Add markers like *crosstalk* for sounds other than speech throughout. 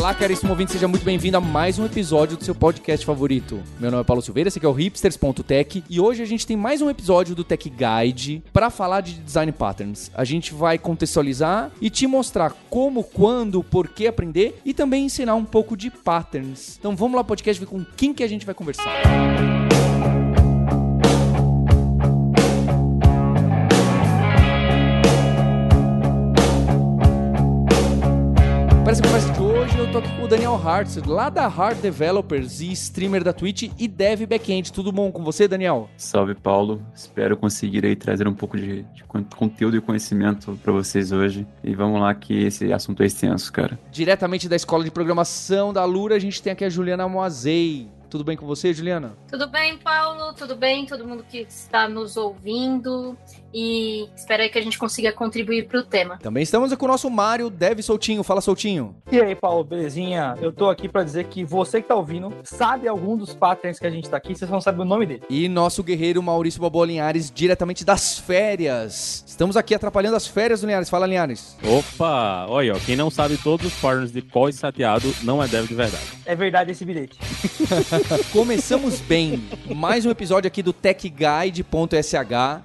Olá, caríssimo ouvinte, seja muito bem-vindo a mais um episódio do seu podcast favorito. Meu nome é Paulo Silveira, esse aqui é o hipsters.tech e hoje a gente tem mais um episódio do Tech Guide para falar de design patterns. A gente vai contextualizar e te mostrar como, quando, por que aprender e também ensinar um pouco de patterns. Então vamos lá, podcast, ver com quem que a gente vai conversar. Música Para essa conversa eu tô aqui com o Daniel Hartz, lá da Hard Developers e streamer da Twitch e dev backend. Tudo bom com você, Daniel? Salve, Paulo. Espero conseguir aí trazer um pouco de, de conteúdo e conhecimento para vocês hoje. E vamos lá que esse assunto é extenso, cara. Diretamente da Escola de Programação da Lura, a gente tem aqui a Juliana Moazei. Tudo bem com você, Juliana? Tudo bem, Paulo? Tudo bem? Todo mundo que está nos ouvindo e espero aí que a gente consiga contribuir para o tema. Também estamos com o nosso Mário Deve Soltinho. Fala, Soltinho. E aí, Paulo, belezinha? Eu tô aqui para dizer que você que tá ouvindo sabe algum dos patterns que a gente tá aqui, vocês não sabem o nome dele. E nosso guerreiro Maurício Bobó Linhares, diretamente das férias. Estamos aqui atrapalhando as férias do Linhares. Fala, Linhares. Opa! Olha, ó, quem não sabe todos os patterns de pós sateado não é dev de verdade. É verdade esse bilhete. *laughs* Começamos bem. Mais um episódio aqui do techguide.sh.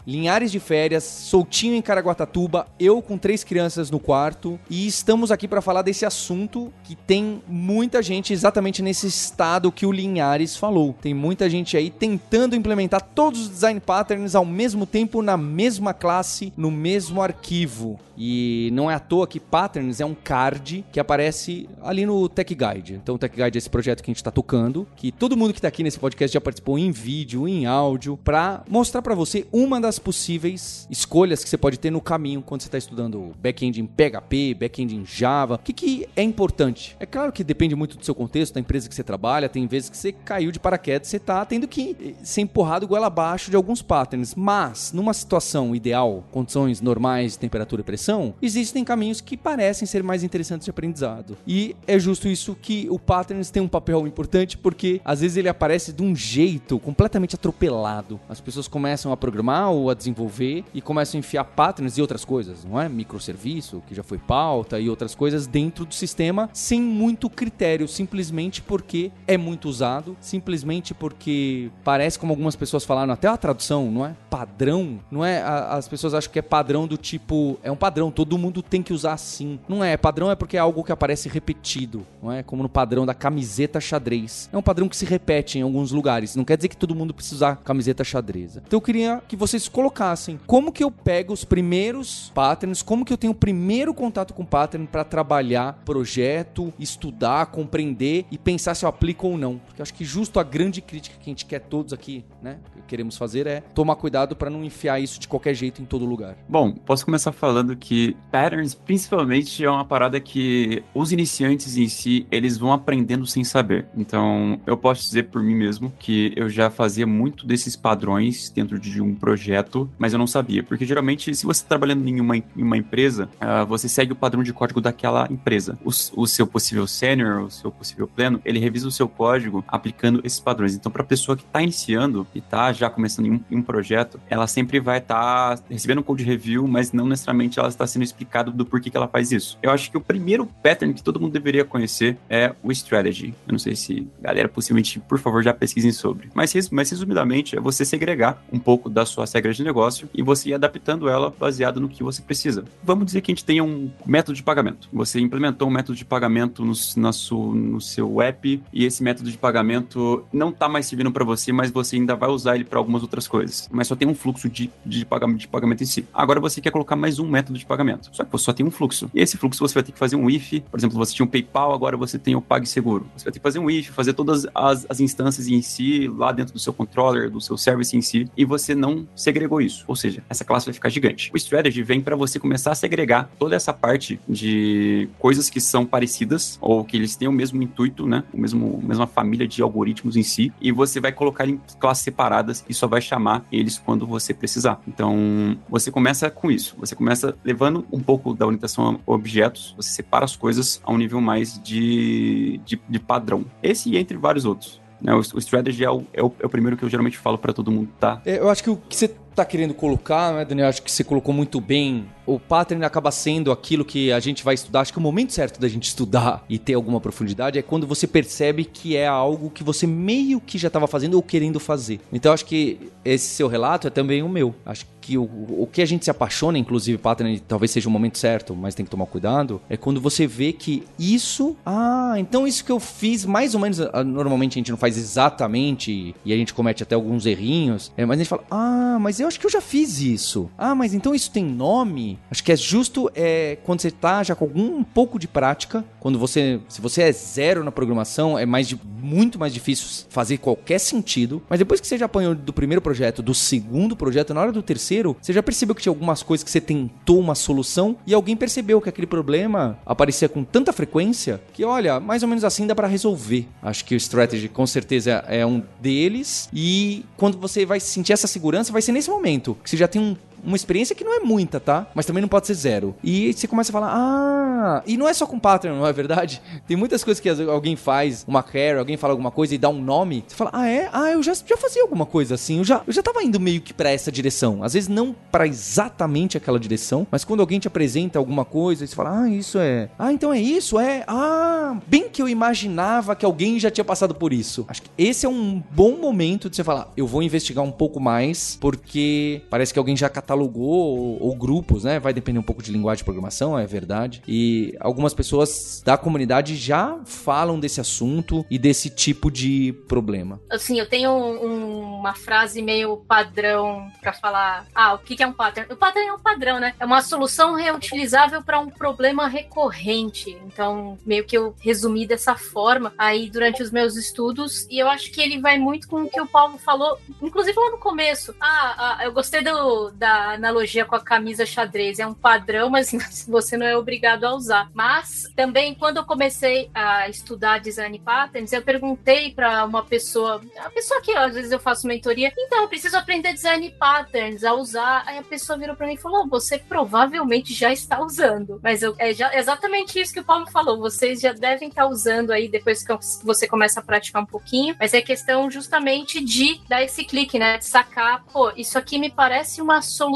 Linhares de férias férias, soltinho em Caraguatatuba, eu com três crianças no quarto, e estamos aqui para falar desse assunto que tem muita gente exatamente nesse estado que o Linhares falou. Tem muita gente aí tentando implementar todos os design patterns ao mesmo tempo na mesma classe, no mesmo arquivo. E não é à toa que patterns é um card que aparece ali no Tech Guide. Então o Tech Guide é esse projeto que a gente está tocando, que todo mundo que está aqui nesse podcast já participou em vídeo, em áudio, para mostrar para você uma das possíveis escolhas que você pode ter no caminho quando você está estudando back-end em PHP, back-end em Java. O que, que é importante? É claro que depende muito do seu contexto, da empresa que você trabalha. Tem vezes que você caiu de paraquedas, você está tendo que ser empurrado goela abaixo de alguns patterns. Mas, numa situação ideal, condições normais temperatura e pressão, existem caminhos que parecem ser mais interessantes de aprendizado. E é justo isso que o patterns tem um papel importante, porque às vezes ele aparece de um jeito completamente atropelado. As pessoas começam a programar ou a desenvolver e começam a enfiar patterns e outras coisas, não é? Microserviço, que já foi pauta, e outras coisas dentro do sistema sem muito critério, simplesmente porque é muito usado, simplesmente porque parece como algumas pessoas falaram, até a tradução, não é? Padrão, não é? As pessoas acham que é padrão do tipo, é um padrão, todo mundo tem que usar assim. Não é, padrão é porque é algo que aparece repetido, não é? Como no padrão da camiseta xadrez. É um padrão que se repete em alguns lugares, não quer dizer que todo mundo precisa usar camiseta xadrez. Então eu queria que vocês colocassem como que eu pego os primeiros patterns, como que eu tenho o primeiro contato com pattern para trabalhar projeto, estudar, compreender e pensar se eu aplico ou não. Porque acho que justo a grande crítica que a gente quer todos aqui, né, que queremos fazer é tomar cuidado para não enfiar isso de qualquer jeito em todo lugar. Bom, posso começar falando que patterns principalmente é uma parada que os iniciantes em si, eles vão aprendendo sem saber. Então, eu posso dizer por mim mesmo que eu já fazia muito desses padrões dentro de um projeto, mas eu não sabia. Porque geralmente, se você está trabalhando em uma, em uma empresa, uh, você segue o padrão de código daquela empresa. O, o, seu possível sênior, o seu possível pleno, ele revisa o seu código aplicando esses padrões. Então, para a pessoa que está iniciando e está já começando em um, em um, projeto, ela sempre vai estar tá recebendo um code review, mas não necessariamente ela está sendo explicado do porquê que ela faz isso. Eu acho que o primeiro pattern que todo mundo deveria conhecer é o strategy. Eu não sei se galera possivelmente, por favor, já pesquisem sobre. Mas, mas resumidamente, é você segregar um pouco das suas regras de negócio e você ir adaptando ela baseado no que você precisa. Vamos dizer que a gente tenha um método de pagamento. Você implementou um método de pagamento no, na no seu app e esse método de pagamento não está mais servindo para você, mas você ainda vai usar ele para algumas outras coisas. Mas só tem um fluxo de, de, pagamento, de pagamento em si. Agora você quer colocar mais um método de pagamento. Só que você só tem um fluxo. E esse fluxo você vai ter que fazer um if. Por exemplo, você tinha um PayPal, agora você tem o PagSeguro. Você vai ter que fazer um if, fazer todas as, as instâncias em si, lá dentro do seu controller, do seu service em si, e você não segregou isso. Ou seja, essa classe vai ficar gigante. O strategy vem para você começar a segregar toda essa parte de coisas que são parecidas ou que eles têm o mesmo intuito, né? O mesmo mesma família de algoritmos em si, e você vai colocar em classes separadas e só vai chamar eles quando você precisar. Então, você começa com isso. Você começa levando um pouco da orientação a objetos, você separa as coisas a um nível mais de, de, de padrão. Esse e entre vários outros. Né? O, o strategy é o, é, o, é o primeiro que eu geralmente falo para todo mundo, tá? É, eu acho que o que você tá querendo colocar, né, Daniel? Acho que você colocou muito bem. O pattern acaba sendo aquilo que a gente vai estudar. Acho que o momento certo da gente estudar e ter alguma profundidade é quando você percebe que é algo que você meio que já estava fazendo ou querendo fazer. Então acho que esse seu relato é também o meu. Acho que o, o que a gente se apaixona, inclusive, pattern, talvez seja o momento certo, mas tem que tomar cuidado, é quando você vê que isso. Ah, então isso que eu fiz, mais ou menos. ah, Normalmente a gente não faz exatamente e a gente comete até alguns errinhos, é, mas a gente fala, ah, mas eu acho que eu já fiz isso. Ah, mas então isso tem nome? Acho que é justo é, quando você tá já com algum um pouco de prática, quando você. Se você é zero na programação, é mais muito mais difícil fazer qualquer sentido. Mas depois que você já apanhou do primeiro projeto, do segundo projeto, na hora do terceiro, você já percebeu que tinha algumas coisas que você tentou uma solução e alguém percebeu que aquele problema aparecia com tanta frequência que, olha, mais ou menos assim dá pra resolver. Acho que o strategy com certeza é um deles. E quando você vai sentir essa segurança, vai ser nesse momento que você já tem um uma experiência que não é muita, tá? Mas também não pode ser zero. E você começa a falar, ah, e não é só com pattern, não é verdade? *laughs* Tem muitas coisas que alguém faz, uma carry, alguém fala alguma coisa e dá um nome. Você fala, ah, é? Ah, eu já, já fazia alguma coisa assim. Eu já, eu já tava indo meio que pra essa direção. Às vezes não pra exatamente aquela direção, mas quando alguém te apresenta alguma coisa e você fala, ah, isso é. Ah, então é isso, é. Ah, bem que eu imaginava que alguém já tinha passado por isso. Acho que esse é um bom momento de você falar, eu vou investigar um pouco mais, porque parece que alguém já catalogou ou, ou grupos, né? Vai depender um pouco de linguagem de programação, é verdade. E algumas pessoas da comunidade já falam desse assunto e desse tipo de problema. Assim, eu tenho um- uma frase meio padrão pra falar. Ah, o que que é um pattern? O pattern é um padrão, né? É uma solução reutilizável para um problema recorrente. Então, meio que eu resumi dessa forma aí durante os meus estudos. E eu acho que ele vai muito com o que o Paulo falou, inclusive lá no começo. Ah, ah, eu gostei do, da analogia com a camisa xadrez. É um padrão, mas *laughs* você não é obrigado a usar. Mas também, quando eu comecei a estudar design patterns, eu perguntei para uma pessoa, a pessoa que às vezes eu faço mentoria, então eu preciso aprender design patterns a usar. Aí a pessoa virou para mim e falou: você provavelmente já está usando. Mas eu, é já- exatamente isso que o Paulo falou. Vocês já devem estar usando aí depois que você começa a praticar um pouquinho. Mas é questão justamente de dar esse clique, né? De sacar, pô, isso aqui me parece uma solução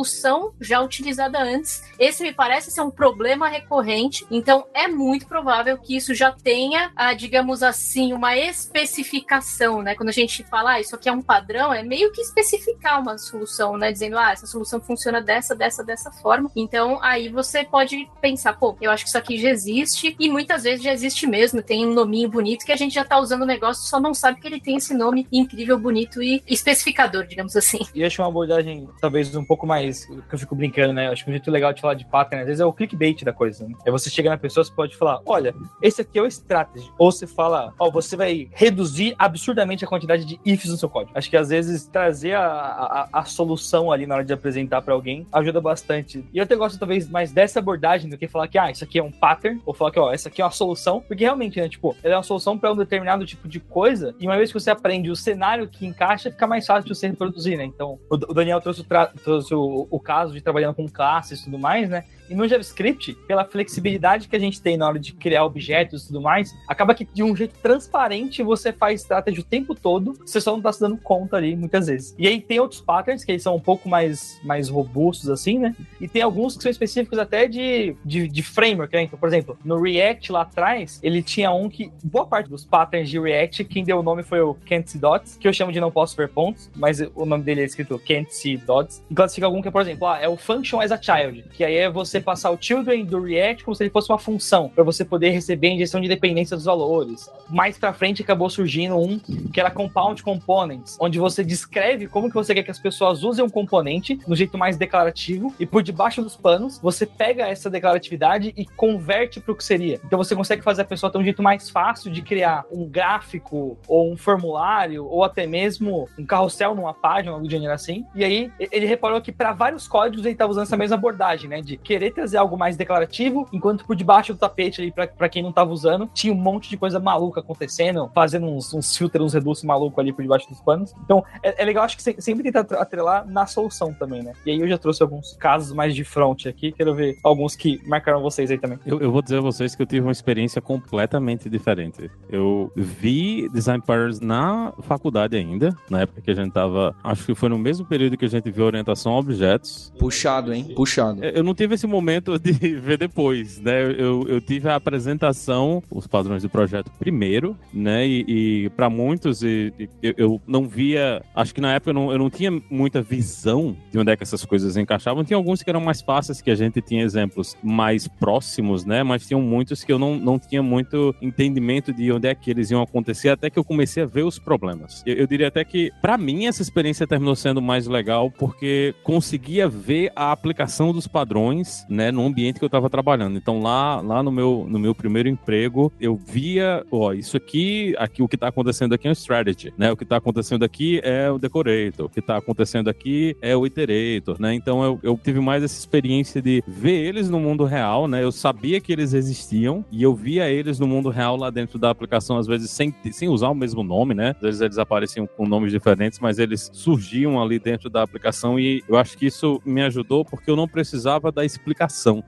já utilizada antes. Esse me parece ser um problema recorrente. Então é muito provável que isso já tenha, ah, digamos assim, uma especificação, né? Quando a gente fala, ah, isso aqui é um padrão, é meio que especificar uma solução, né? Dizendo, ah, essa solução funciona dessa, dessa, dessa forma. Então aí você pode pensar, pô, eu acho que isso aqui já existe e muitas vezes já existe mesmo. Tem um nominho bonito que a gente já tá usando o negócio, só não sabe que ele tem esse nome incrível, bonito e especificador, digamos assim. E acho uma abordagem, talvez, um pouco mais. Que eu fico brincando, né? Eu acho que um jeito legal de falar de pattern, às vezes, é o clickbait da coisa. Né? É você chega na pessoa, você pode falar: olha, esse aqui é o strategy. Ou você fala: ó, você vai reduzir absurdamente a quantidade de ifs no seu código. Acho que às vezes trazer a, a, a solução ali na hora de apresentar pra alguém ajuda bastante. E eu até gosto, talvez, mais dessa abordagem do que falar que, ah, isso aqui é um pattern, ou falar que, ó, essa aqui é uma solução. Porque realmente, né? Tipo, ela é uma solução pra um determinado tipo de coisa. E uma vez que você aprende o cenário que encaixa, fica mais fácil de você reproduzir, né? Então, o Daniel trouxe, o, trouxe o, o caso de trabalhando com classes e tudo mais, né? E no JavaScript, pela flexibilidade que a gente tem na hora de criar objetos e tudo mais, acaba que de um jeito transparente você faz estratégia o tempo todo, você só não tá se dando conta ali muitas vezes. E aí tem outros patterns que eles são um pouco mais, mais robustos, assim, né? E tem alguns que são específicos até de, de, de framework, né? Então, por exemplo, no React lá atrás, ele tinha um que, boa parte dos patterns de React, quem deu o nome foi o Can't See Dots, que eu chamo de não posso ver pontos, mas o nome dele é escrito Can't See Dots. E classifica algum que é, por exemplo, ah, é o Function as a Child, que aí é você passar o children do React como se ele fosse uma função, para você poder receber a injeção de dependência dos valores. Mais pra frente acabou surgindo um que era Compound Components, onde você descreve como que você quer que as pessoas usem um componente no jeito mais declarativo e por debaixo dos panos você pega essa declaratividade e converte para o que seria. Então você consegue fazer a pessoa ter um jeito mais fácil de criar um gráfico ou um formulário ou até mesmo um carrossel numa página, algo do gênero assim. E aí ele reparou que para vários códigos ele estava usando essa mesma abordagem, né, de querer letras é algo mais declarativo, enquanto por debaixo do tapete ali, pra, pra quem não tava usando, tinha um monte de coisa maluca acontecendo, fazendo uns, uns filtros, uns redutos malucos ali por debaixo dos panos. Então, é, é legal, acho que se- sempre tenta atre- atrelar na solução também, né? E aí eu já trouxe alguns casos mais de front aqui, quero ver alguns que marcaram vocês aí também. Eu, eu vou dizer a vocês que eu tive uma experiência completamente diferente. Eu vi Design Patterns na faculdade ainda, na época que a gente tava. Acho que foi no mesmo período que a gente viu orientação a objetos. Puxado, hein? Puxado. Eu não tive esse momento de *laughs* ver depois, né? Eu, eu tive a apresentação, os padrões do projeto primeiro, né? E, e para muitos, e, e eu, eu não via. Acho que na época eu não, eu não tinha muita visão de onde é que essas coisas encaixavam. Tinha alguns que eram mais fáceis, que a gente tinha exemplos mais próximos, né? Mas tinham muitos que eu não, não tinha muito entendimento de onde é que eles iam acontecer, até que eu comecei a ver os problemas. Eu, eu diria até que, para mim, essa experiência terminou sendo mais legal porque conseguia ver a aplicação dos padrões, né, no ambiente que eu estava trabalhando. Então lá, lá no meu, no meu primeiro emprego, eu via, ó, isso aqui, aqui o que está acontecendo aqui é um strategy, né? O que está acontecendo aqui é o decorator, o que está acontecendo aqui é o iterator, né? Então eu, eu tive mais essa experiência de ver eles no mundo real, né? Eu sabia que eles existiam e eu via eles no mundo real lá dentro da aplicação, às vezes sem, sem usar o mesmo nome, né? Às vezes eles apareciam com nomes diferentes, mas eles surgiam ali dentro da aplicação e eu acho que isso me ajudou porque eu não precisava da explicação,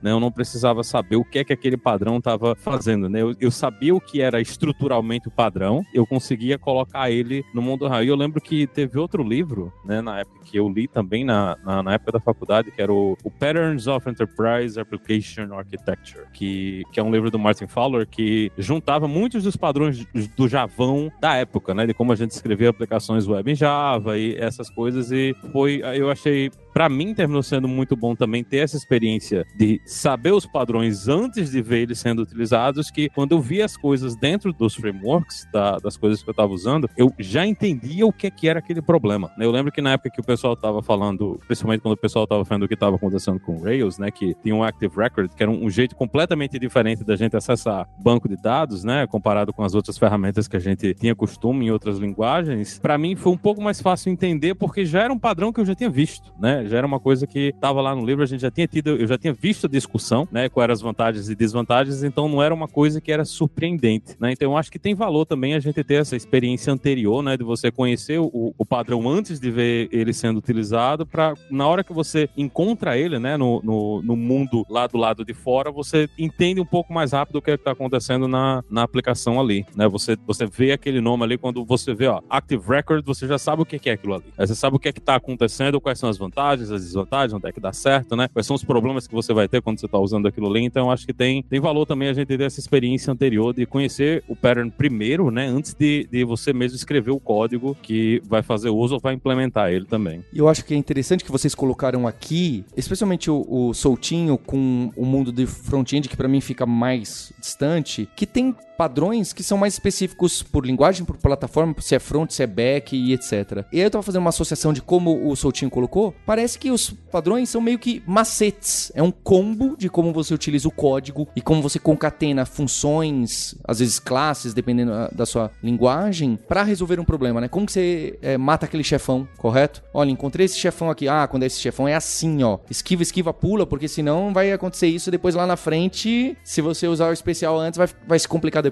né? Eu não precisava saber o que é que aquele padrão estava fazendo, né? Eu, eu sabia o que era estruturalmente o padrão, eu conseguia colocar ele no mundo real. E eu lembro que teve outro livro, né, na época que eu li também na, na, na época da faculdade, que era o, o Patterns of Enterprise Application Architecture, que, que é um livro do Martin Fowler que juntava muitos dos padrões do Javão da época, né, de como a gente escrevia aplicações web em Java e essas coisas e foi, eu achei Pra mim terminou sendo muito bom também ter essa experiência de saber os padrões antes de ver eles sendo utilizados, que quando eu vi as coisas dentro dos frameworks, da- das coisas que eu estava usando, eu já entendia o que, que era aquele problema. né? Eu lembro que na época que o pessoal estava falando, principalmente quando o pessoal estava falando o que estava acontecendo com Rails, né, que tinha um Active Record, que era um, um jeito completamente diferente da gente acessar banco de dados, né, comparado com as outras ferramentas que a gente tinha costume em outras linguagens, Pra mim foi um pouco mais fácil entender porque já era um padrão que eu já tinha visto, né? Já era uma coisa que estava lá no livro, a gente já tinha tido, eu já tinha visto a discussão, né? Quais eram as vantagens e desvantagens, então não era uma coisa que era surpreendente, né? Então eu acho que tem valor também a gente ter essa experiência anterior, né? De você conhecer o, o padrão antes de ver ele sendo utilizado, para na hora que você encontra ele, né? No, no, no mundo lá do lado de fora, você entende um pouco mais rápido o que está acontecendo na, na aplicação ali, né? Você, você vê aquele nome ali, quando você vê, ó, Active Record, você já sabe o que é aquilo ali. Você sabe o que é que tá acontecendo, quais são as vantagens, as desvantagens, onde é que dá certo, né? Quais são os problemas que você vai ter quando você tá usando aquilo ali. Então, acho que tem, tem valor também a gente ter essa experiência anterior de conhecer o pattern primeiro, né? Antes de, de você mesmo escrever o código que vai fazer uso ou vai implementar ele também. E eu acho que é interessante que vocês colocaram aqui, especialmente o, o Soltinho com o mundo de front-end, que pra mim fica mais distante, que tem padrões que são mais específicos por linguagem, por plataforma, se é front, se é back e etc. E aí eu tava fazendo uma associação de como o Soltinho colocou, parece que os padrões são meio que macetes, é um combo de como você utiliza o código e como você concatena funções, às vezes classes, dependendo ah, da sua linguagem, pra resolver um problema, né? Como que você eh, mata aquele chefão, correto? Olha, encontrei esse chefão aqui. Ah, quando é esse chefão é assim, ó. Esquiva, esquiva, pula, porque senão vai acontecer isso depois lá na frente. Se você usar o especial antes, vai, vai se complicar depois.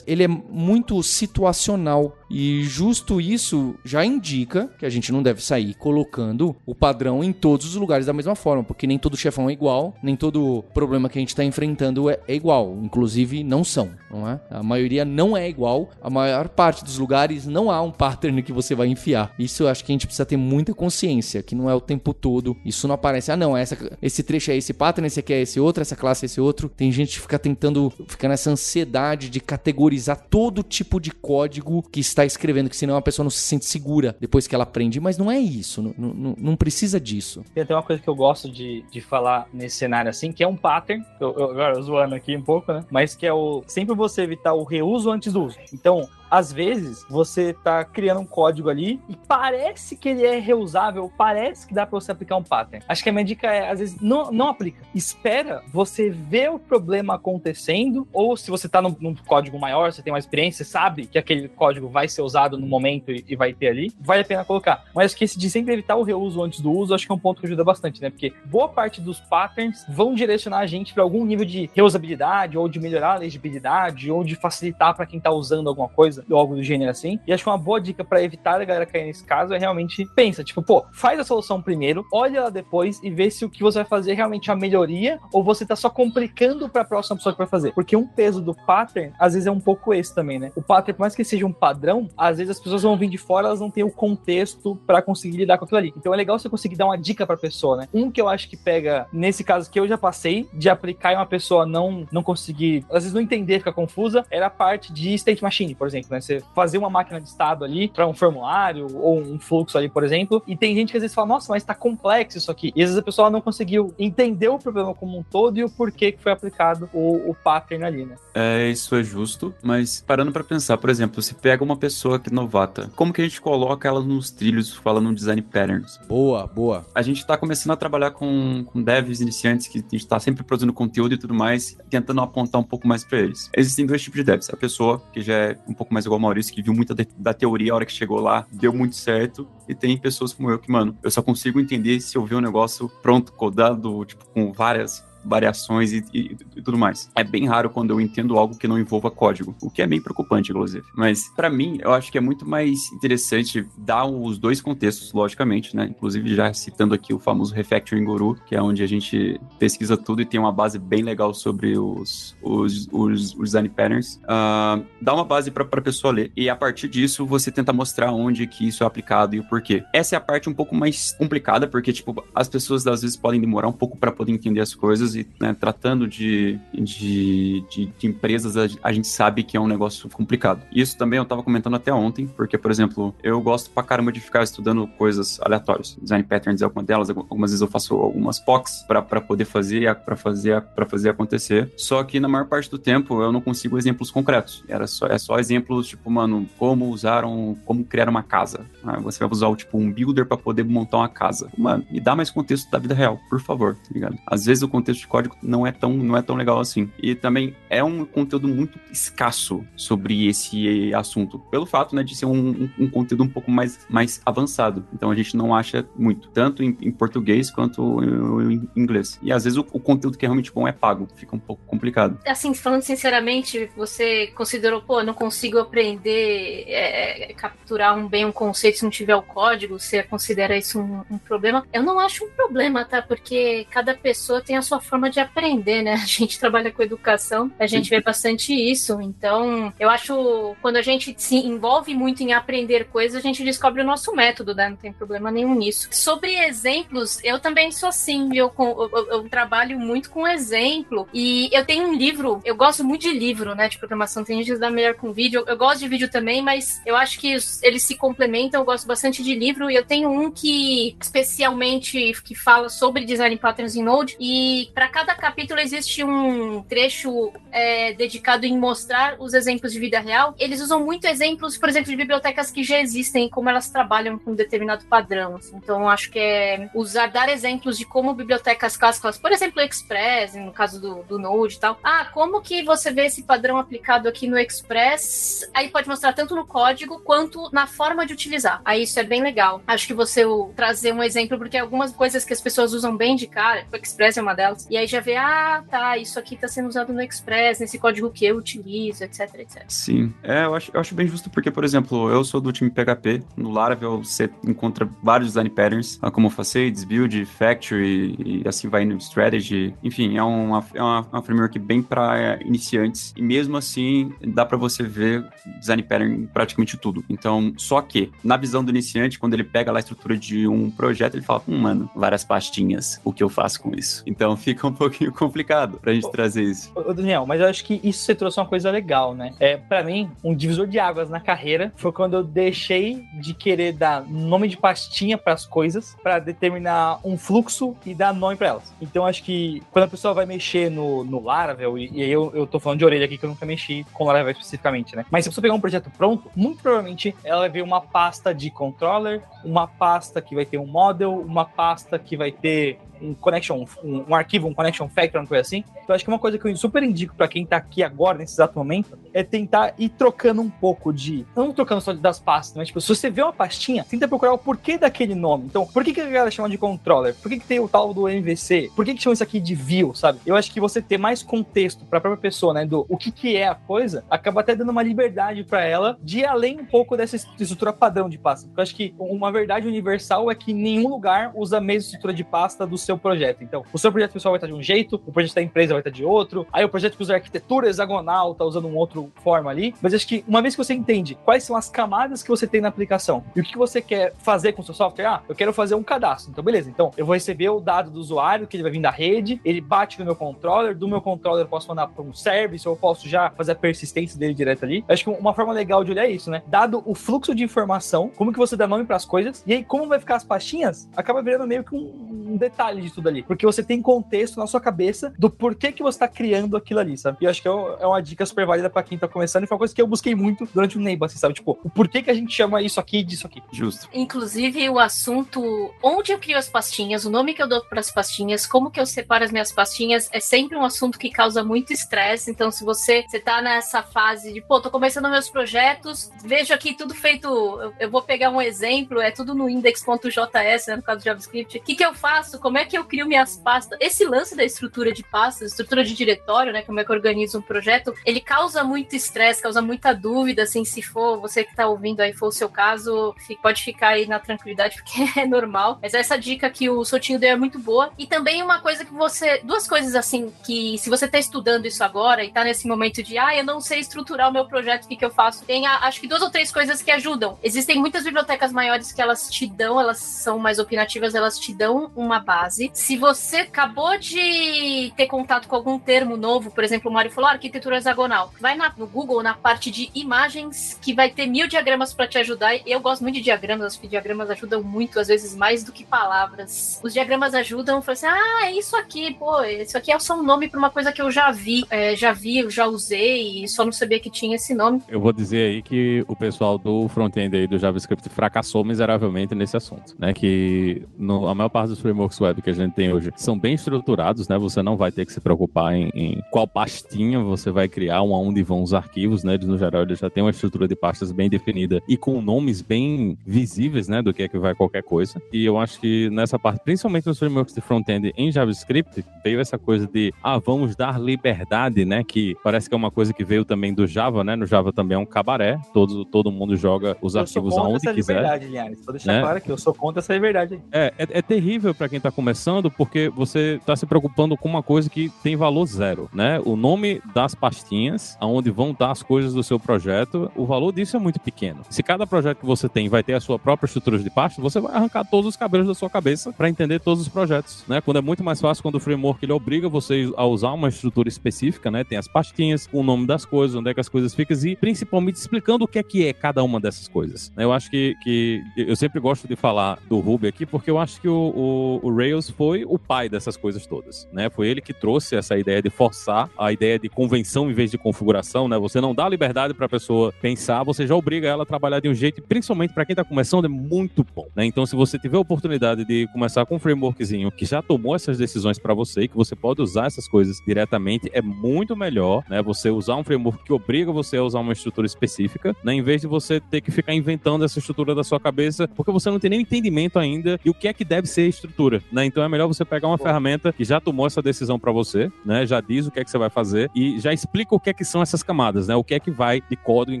Ele é muito situacional. E justo isso já indica que a gente não deve sair colocando o padrão em todos os lugares da mesma forma, porque nem todo chefão é igual, nem todo problema que a gente está enfrentando é, é igual. Inclusive, não são, não é? A maioria não é igual, a maior parte dos lugares não há um pattern que você vai enfiar. Isso eu acho que a gente precisa ter muita consciência, que não é o tempo todo. Isso não aparece, ah, não, essa, esse trecho é esse pattern, esse aqui é esse outro, essa classe é esse outro. Tem gente que fica tentando, fica nessa ansiedade de categorizar todo tipo de código que está escrevendo, que senão a pessoa não se sente segura depois que ela aprende. Mas não é isso, não, não, não precisa disso. Tem até uma coisa que eu gosto de, de falar nesse cenário assim, que é um pattern, eu, eu, agora zoando aqui um pouco, né? Mas que é o sempre você evitar o reuso antes do uso. Então, às vezes você tá criando um código ali e parece que ele é reusável, parece que dá para você aplicar um pattern. Acho que a minha dica é, às vezes, não, não aplica. Espera você ver o problema acontecendo, ou se você tá num, num código maior, você tem uma experiência, sabe que aquele código vai ser usado no momento e, e vai ter ali, vale a pena colocar. Mas acho que esse de sempre evitar o reuso antes do uso, acho que é um ponto que ajuda bastante, né? Porque boa parte dos patterns vão direcionar a gente para algum nível de reusabilidade, ou de melhorar a legibilidade, ou de facilitar para quem tá usando alguma coisa, ou algo do gênero assim. E acho que uma boa dica para evitar a galera cair nesse caso é realmente pensa, tipo, pô, faz a solução primeiro, olha ela depois e vê se o que você vai fazer é realmente a melhoria ou você tá só complicando para a próxima pessoa que vai fazer. Porque um peso do pattern, às vezes é um pouco esse também, né? O pattern, por mais que seja um padrão, às vezes as pessoas vão vir de fora, elas não têm o contexto para conseguir lidar com aquilo ali. Então é legal você conseguir dar uma dica pra pessoa, né? Um que eu acho que pega, nesse caso que eu já passei, de aplicar e uma pessoa não, não conseguir, às vezes não entender, ficar confusa, era a parte de state machine, por exemplo, né? Você fazer uma máquina de estado ali para um formulário ou um fluxo ali, por exemplo, e tem gente que às vezes fala, nossa, mas tá complexo isso aqui. E às vezes a pessoa não conseguiu entender o problema como um todo e o porquê que foi aplicado o, o pattern ali, né? É, isso é justo, mas parando para pensar, por exemplo, se pega uma pessoa que é novata, como que a gente coloca ela nos trilhos falando no design patterns? Boa, boa. A gente tá começando a trabalhar com, com devs iniciantes que a gente tá sempre produzindo conteúdo e tudo mais, tentando apontar um pouco mais para eles. Existem dois tipos de devs. A pessoa que já é um pouco mais igual ao Maurício, que viu muita da teoria a hora que chegou lá, deu muito certo, e tem pessoas como eu que, mano, eu só consigo entender se eu ver um negócio pronto, codado, tipo, com várias variações e, e, e, tudo mais. É bem raro quando eu entendo algo que não envolva código, o que é bem preocupante, inclusive. Mas para mim, eu acho que é muito mais interessante dar os dois contextos, logicamente, né? Inclusive já citando aqui o famoso Refactoring Guru, que é onde a gente pesquisa tudo e tem uma base bem legal sobre os, os, os, os design patterns. Uh, dá uma base para a pessoa ler e a partir disso você tenta mostrar onde que isso é aplicado e o porquê. Essa é a parte um pouco mais complicada, porque tipo, as pessoas às vezes podem demorar um pouco para poder entender as coisas e né, tratando de, de, de, de empresas, a, a, gente sabe que é um negócio complicado. Isso também eu tava comentando até ontem, porque, por exemplo, eu gosto pra caramba de ficar estudando coisas aleatórias. Design patterns é uma delas, algumas vezes eu faço algumas POCs para poder fazer para fazer para fazer acontecer. Só que na maior parte do tempo eu não consigo exemplos concretos. Era só é só exemplos tipo, mano, como usaram, como criar uma casa. Ah, você vai usar tipo um builder para poder montar uma casa. Mano, me dá mais contexto da vida real, por favor, tá ligado? Às vezes o contexto código não é tão, não é tão legal assim. E também é um conteúdo muito escasso sobre esse assunto, pelo fato né, de ser um, um, um conteúdo um pouco mais, mais avançado. Então a gente não acha muito, tanto em, em português quanto em, em, inglês. E às vezes o, o, conteúdo que é realmente bom é pago, fica um pouco complicado. Assim, falando sinceramente, você considerou, pô, não consigo aprender, é, é, capturar um bem um conceito se não tiver o código, você considera isso um, um problema? Eu não acho um problema, tá? Porque cada pessoa tem a sua forma de aprender, né? *laughs* A gente trabalha com educação, a gente vê bastante isso. Então, eu acho quando a gente se envolve muito em aprender coisas, a gente descobre o nosso método, né? Não tem problema nenhum nisso. Sobre exemplos, eu também sou assim, eu, eu, eu, eu trabalho muito com exemplo. E eu tenho um livro, eu gosto muito de livro, né? De programação. Tem gente que dá melhor com vídeo. Eu gosto de vídeo também, mas eu acho que eles se complementam. Eu gosto bastante de livro. E eu tenho um que especialmente que fala sobre design patterns em Node. E para cada capítulo existe um trecho é, dedicado em mostrar os exemplos de vida real. Eles usam muito exemplos, por exemplo, de bibliotecas que já existem, como elas trabalham com um determinado padrão. Assim. Então, acho que é usar, dar exemplos de como bibliotecas clássicas, por exemplo, Express, no caso do, do Node e tal. Ah, como que você vê esse padrão aplicado aqui no Express? Aí pode mostrar tanto no código quanto na forma de utilizar. Aí isso é bem legal. Acho que você trazer um exemplo, porque algumas coisas que as pessoas usam bem de cara, o Express é uma delas, e aí já vê, ah, tá, isso aqui tá sendo usado no Express, nesse código que eu utilizo, etc, etc. Sim, é, eu acho, eu acho bem justo porque, por exemplo, eu sou do time PHP, no Laravel você encontra vários design patterns, ah, como Facades, Build, Factory, e assim vai no Strategy, enfim, é uma, é uma, uma framework bem para é, iniciantes, e mesmo assim dá para você ver design pattern em praticamente tudo. Então, só que, na visão do iniciante, quando ele pega lá a estrutura de um projeto, ele fala, hum, mano, várias pastinhas, o que eu faço com isso? Então, fica fica um pouquinho complicado pra gente trazer isso. Ô, Daniel, mas eu acho que isso você trouxe uma coisa legal, né? É, para mim, um divisor de águas na carreira foi quando eu deixei de querer dar nome de pastinha para as coisas para determinar um fluxo e dar nome para elas. Então acho que quando a pessoa vai mexer no, no Laravel, e, e aí eu, eu tô falando de orelha aqui que eu nunca mexi com Laravel especificamente, né? Mas se você pegar um projeto pronto, muito provavelmente ela vai ver uma pasta de controller, uma pasta que vai ter um model, uma pasta que vai ter um connection, um, um, arquivo, um connection factor, uma coisa assim. Então acho que uma coisa que eu super indico para quem tá aqui agora, nesse exato momento, é tentar ir trocando um pouco de. Não trocando só das pastas, mas tipo, se você vê uma pastinha, tenta procurar o porquê daquele nome. Então, por que, que a galera chama de controller? Por que, que tem o tal do MVC? Por que, que chama isso aqui de view, sabe? Eu acho que você ter mais contexto para a própria pessoa, né, do o que, que é a coisa, acaba até dando uma liberdade para ela de ir além um pouco dessa estrutura padrão de pasta. Eu acho que uma verdade universal é que nenhum lugar usa a mesma estrutura de pasta do seu projeto. Então, o seu projeto pessoal vai estar de um jeito, o projeto da empresa vai estar de outro, aí o projeto que usa arquitetura hexagonal tá usando um outro forma ali. Mas acho que uma vez que você entende quais são as camadas que você tem na aplicação e o que você quer fazer com o seu software, ah, eu quero fazer um cadastro. Então, beleza. Então, eu vou receber o dado do usuário, que ele vai vir da rede, ele bate no meu controller, do meu controller eu posso mandar para um service, ou eu posso já fazer a persistência dele direto ali. Acho que uma forma legal de olhar é isso, né? Dado o fluxo de informação, como que você dá nome para as coisas, e aí como vai ficar as pastinhas, acaba virando meio que um detalhe de tudo ali. Porque você tem contexto na sua cabeça do porquê que você tá criando aquilo ali, sabe? E eu acho que é, é uma dica super válida pra quem tá começando e foi uma coisa que eu busquei muito durante o Neighbor, assim, sabe? Tipo, o porquê que a gente chama isso aqui disso aqui. Justo. Inclusive, o assunto onde eu crio as pastinhas, o nome que eu dou para as pastinhas, como que eu separo as minhas pastinhas, é sempre um assunto que causa muito estresse. Então, se você, você tá nessa fase de, pô, tô começando meus projetos, vejo aqui tudo feito. Eu, eu vou pegar um exemplo, é tudo no index.js, né, no caso do JavaScript. O que, que eu faço? Como é que eu crio minhas pastas? Esse lance da estrutura de pastas, estrutura de diretório, né? Como é que eu organizo um projeto, ele causa muito estresse, causa muita dúvida, assim, se for você que tá ouvindo aí, for o seu caso, pode ficar aí na tranquilidade, *laughs* porque é normal. Mas essa dica que o Sotinho deu é muito boa. E também uma coisa que você. Duas coisas assim, que se você tá estudando isso agora e tá nesse momento de, ah, eu não sei estruturar o meu projeto, o que, que eu faço? Tem, acho que duas ou três coisas que ajudam. Existem muitas bibliotecas maiores que elas te dão, elas são mais opinativas, elas te dão uma base. Se você acabou de ter contato com algum termo novo, por exemplo, o Mário falou ah, arquitetura hexagonal, vai na, no Google, na parte de imagens, que vai ter mil diagramas para te ajudar. Eu gosto muito de diagramas, acho que diagramas ajudam muito, às vezes mais do que palavras. Os diagramas ajudam, falar assim, ah, é isso aqui, pô, isso aqui é só um nome para uma coisa que eu já vi, é, já vi, já usei, e só não sabia que tinha esse nome. Eu vou dizer aí que o pessoal do front-end aí do JavaScript fracassou miseravelmente nesse assunto, né? Que no, a maior parte dos frameworks web que a gente tem hoje são bem estruturados, né? Você não vai ter que se preocupar em, em qual pastinha você vai criar, onde vão os arquivos, né? Eles, no geral, eles já têm uma estrutura de pastas bem definida e com nomes bem visíveis, né? Do que é que vai qualquer coisa. E eu acho que nessa parte, principalmente nos frameworks de front-end em JavaScript, veio essa coisa de, ah, vamos dar liberdade, né? Que parece que é uma coisa que veio também do Java, né? No Java também é um cabaré, todo, todo mundo joga os eu arquivos aonde quiser. Liberdade, Linhares. Vou deixar né? claro que eu sou contra essa liberdade. É, é, é terrível para quem tá começando, porque você está se preocupando com uma coisa que tem valor zero, né? O nome das pastinhas, aonde vão estar as coisas do seu projeto, o valor disso é muito pequeno. Se cada projeto que você tem vai ter a sua própria estrutura de pasta, você vai arrancar todos os cabelos da sua cabeça para entender todos os projetos, né? Quando é muito mais fácil quando o framework ele obriga você a usar uma estrutura específica, né? Tem as pastinhas, o nome das coisas, onde é que as coisas ficam e principalmente explicando o que é que é cada uma dessas coisas. Eu acho que, que eu sempre gosto de falar do Ruby aqui porque eu acho que o, o, o Rails foi o pai dessas coisas todas, né? Foi ele que trouxe essa ideia de forçar a ideia de convenção em vez de configuração, né? Você não dá liberdade para a pessoa pensar, você já obriga ela a trabalhar de um jeito, principalmente para quem está começando, é muito bom, né? Então, se você tiver a oportunidade de começar com um frameworkzinho que já tomou essas decisões para você e que você pode usar essas coisas diretamente, é muito melhor, né? Você usar um framework que obriga você a usar uma estrutura específica, né? Em vez de você ter que ficar inventando essa estrutura da sua cabeça, porque você não tem nem entendimento ainda de o que é que deve ser estrutura, né? Então é melhor você pegar uma ferramenta que já tomou essa decisão para você, né? Já diz o que é que você vai fazer e já explica o que é que são essas camadas, né? O que é que vai de código em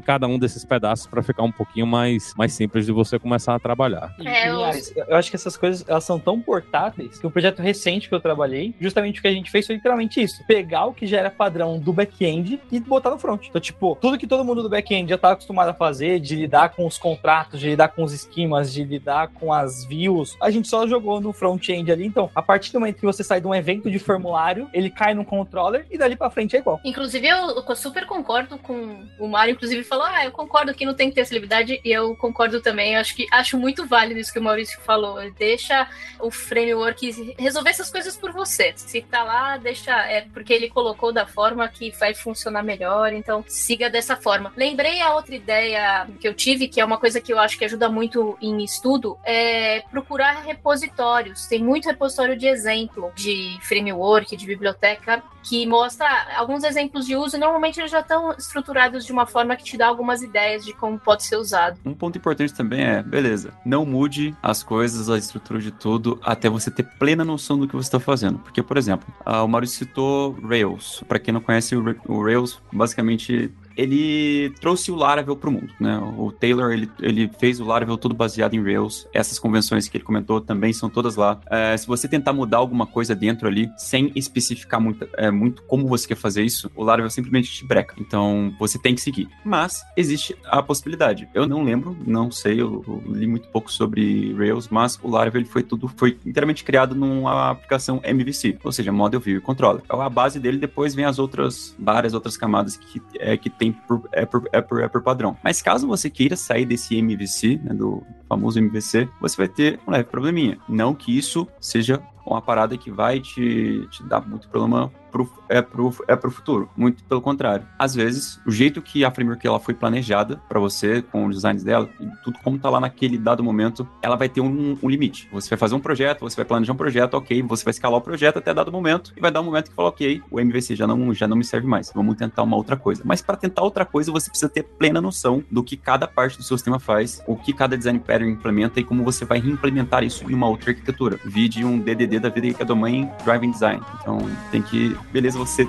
cada um desses pedaços para ficar um pouquinho mais, mais simples de você começar a trabalhar. É, eu... eu acho que essas coisas elas são tão portáteis que um projeto recente que eu trabalhei, justamente o que a gente fez foi literalmente isso: pegar o que já era padrão do back-end e botar no front. Então, tipo, tudo que todo mundo do back-end já estava acostumado a fazer, de lidar com os contratos, de lidar com os esquemas, de lidar com as views, a gente só jogou no front front-end ali. Então, a partir do momento que você sai de um evento de formulário, ele cai no controller e dali pra frente é igual. Inclusive, eu, eu super concordo com o Mário, inclusive, falou: Ah, eu concordo que não tem que ter liberdade, e eu concordo também. Acho que acho muito válido isso que o Maurício falou. Deixa o framework resolver essas coisas por você. Se tá lá, deixa. É porque ele colocou da forma que vai funcionar melhor, então siga dessa forma. Lembrei a outra ideia que eu tive, que é uma coisa que eu acho que ajuda muito em estudo, é procurar repositórios. Tem muito repositório de exemplo de framework, de biblioteca, que mostra alguns exemplos de uso normalmente eles já estão estruturados de uma forma que te dá algumas ideias de como pode ser usado. Um ponto importante também é, beleza, não mude as coisas, a estrutura de tudo, até você ter plena noção do que você está fazendo. Porque, por exemplo, o Maurício citou Rails. Para quem não conhece o Rails, basicamente ele trouxe o Laravel para o mundo, né? O Taylor, ele, ele fez o Laravel todo baseado em Rails. Essas convenções que ele comentou também são todas lá. É, se você tentar mudar alguma coisa dentro ali, sem especificar muito, é, muito como você quer fazer isso, o Laravel simplesmente te breca. Então, você tem que seguir. Mas, existe a possibilidade. Eu não lembro, não sei, eu, eu li muito pouco sobre Rails, mas o Laravel ele foi tudo, foi inteiramente criado numa aplicação MVC, ou seja, Model View Controller. Então, a base dele depois vem as outras, várias outras camadas que, é, que tem tem por, é, por, é, por, é por padrão. Mas caso você queira sair desse MVC, né, do famoso MVC, você vai ter um leve probleminha. Não que isso seja uma parada que vai te, te dar muito problema pro, é, pro, é pro futuro. Muito pelo contrário. Às vezes, o jeito que a framework ela foi planejada para você, com os designs dela, e tudo como tá lá naquele dado momento, ela vai ter um, um, limite. Você vai fazer um projeto, você vai planejar um projeto, ok, você vai escalar o projeto até dado momento, e vai dar um momento que fala, ok, o MVC já não, já não me serve mais, vamos tentar uma outra coisa. Mas para tentar outra coisa, você precisa ter plena noção do que cada parte do seu sistema faz, o que cada design pattern implementa e como você vai reimplementar isso em uma outra arquitetura. Vide um DDD da vida que é do mãe Driving Design. Então, tem que beleza, você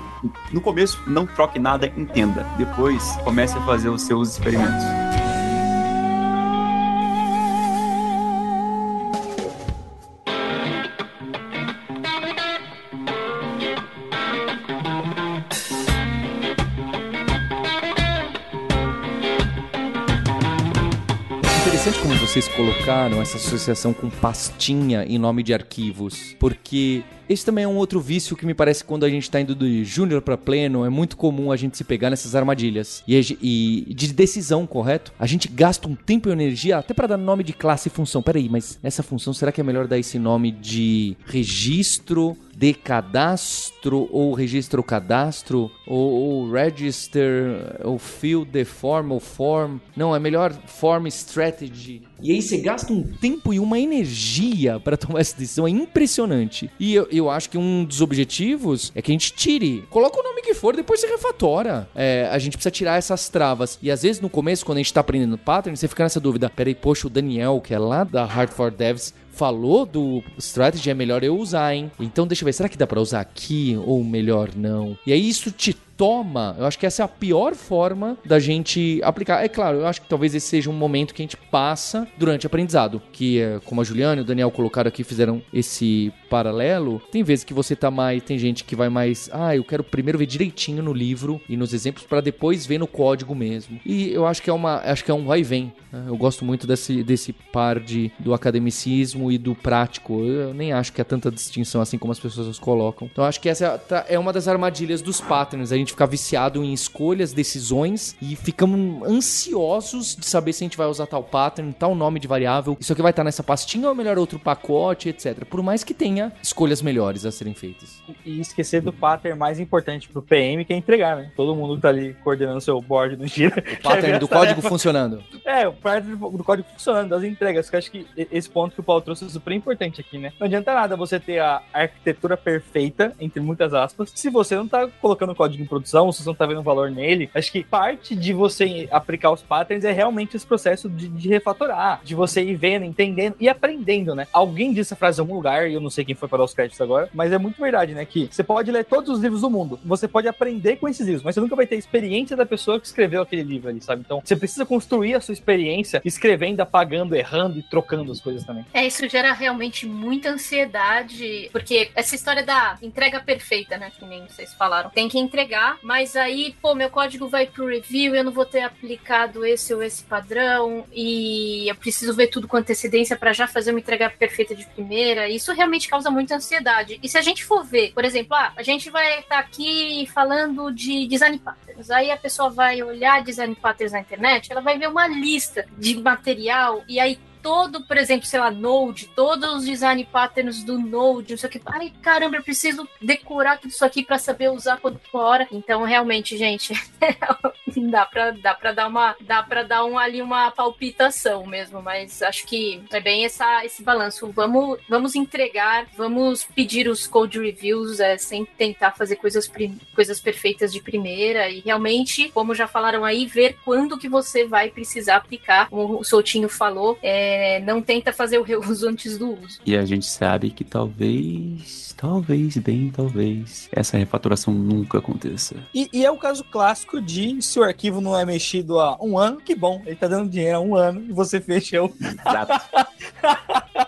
no começo não troque nada, entenda. Depois comece a fazer os seus experimentos. Vocês colocaram essa associação com pastinha em nome de arquivos, porque esse também é um outro vício que me parece quando a gente tá indo do júnior para pleno, é muito comum a gente se pegar nessas armadilhas. E, e de decisão, correto? A gente gasta um tempo e energia até para dar nome de classe e função. Peraí, mas essa função, será que é melhor dar esse nome de registro? De cadastro ou registro cadastro ou, ou register ou field the form ou form. Não é melhor form strategy. E aí você gasta um tempo e uma energia para tomar essa decisão. É impressionante. E eu, eu acho que um dos objetivos é que a gente tire. Coloca o nome que for depois você refatora. É, a gente precisa tirar essas travas. E às vezes no começo quando a gente tá aprendendo pattern você fica nessa dúvida. Peraí poxa o Daniel que é lá da Hartford Devs falou do strategy, é melhor eu usar, hein? Então deixa eu ver, será que dá para usar aqui ou melhor não? E aí isso te toma, eu acho que essa é a pior forma da gente aplicar. É claro, eu acho que talvez esse seja um momento que a gente passa durante o aprendizado, que é, como a Juliana e o Daniel colocaram aqui, fizeram esse paralelo. Tem vezes que você tá mais, tem gente que vai mais, ah, eu quero primeiro ver direitinho no livro e nos exemplos para depois ver no código mesmo. E eu acho que é uma, acho que é um vai e vem. Né? Eu gosto muito desse, desse par de do academicismo e do prático. Eu nem acho que há tanta distinção assim como as pessoas colocam. Então acho que essa é uma das armadilhas dos patterns. A gente ficar viciado em escolhas, decisões e ficamos ansiosos de saber se a gente vai usar tal pattern, tal nome de variável. Isso aqui vai estar nessa pastinha ou melhor outro pacote, etc. Por mais que tenha escolhas melhores a serem feitas. E esquecer do pattern mais importante pro PM que é entregar, né? Todo mundo tá ali coordenando seu board no Gira. O pattern do código *laughs* funcionando. É, o pattern do código funcionando, das entregas. Que eu acho que esse ponto que o Paulo trouxe é super importante aqui, né? Não adianta nada você ter a arquitetura perfeita, entre muitas aspas, se você não tá colocando o código em produção, se você não tá vendo valor nele. Acho que parte de você aplicar os patterns é realmente esse processo de, de refatorar, de você ir vendo, entendendo e aprendendo, né? Alguém disse a frase em algum lugar, e eu não sei quem foi para os créditos agora, mas é muito verdade, né? Que você pode ler todos os livros do mundo, você pode aprender com esses livros, mas você nunca vai ter a experiência da pessoa que escreveu aquele livro ali, sabe? Então, você precisa construir a sua experiência escrevendo, apagando, errando e trocando as coisas também. É, isso gera realmente muita ansiedade, porque essa história da entrega perfeita, né? Que nem vocês falaram, tem que entregar aplicar, mas aí, pô, meu código vai pro review, eu não vou ter aplicado esse ou esse padrão, e eu preciso ver tudo com antecedência para já fazer uma entrega perfeita de primeira. Isso realmente causa muita ansiedade. E se a gente for ver, por exemplo, ah, a gente vai estar tá aqui falando de design patterns, aí a pessoa vai olhar design patterns na internet, ela vai ver uma lista de material, e aí todo, por exemplo, sei lá, Node, todos os design patterns do Node, não sei o que. Ai, caramba, eu preciso decorar tudo isso aqui para saber usar quando for hora. Então, realmente, gente, *laughs* dá para dá para dar uma dá para dar um, ali uma palpitação mesmo, mas acho que é bem essa, esse balanço. Vamos vamos entregar, vamos pedir os code reviews é, sem tentar fazer coisas coisas perfeitas de primeira e realmente, como já falaram aí, ver quando que você vai precisar aplicar, como o Soutinho falou, é, é, não tenta fazer o reuso antes do uso. E a gente sabe que talvez, talvez, bem talvez, essa refaturação nunca aconteça. E, e, é o caso clássico de se o arquivo não é mexido há um ano, que bom, ele tá dando dinheiro há um ano e você *laughs* fechou. Exato.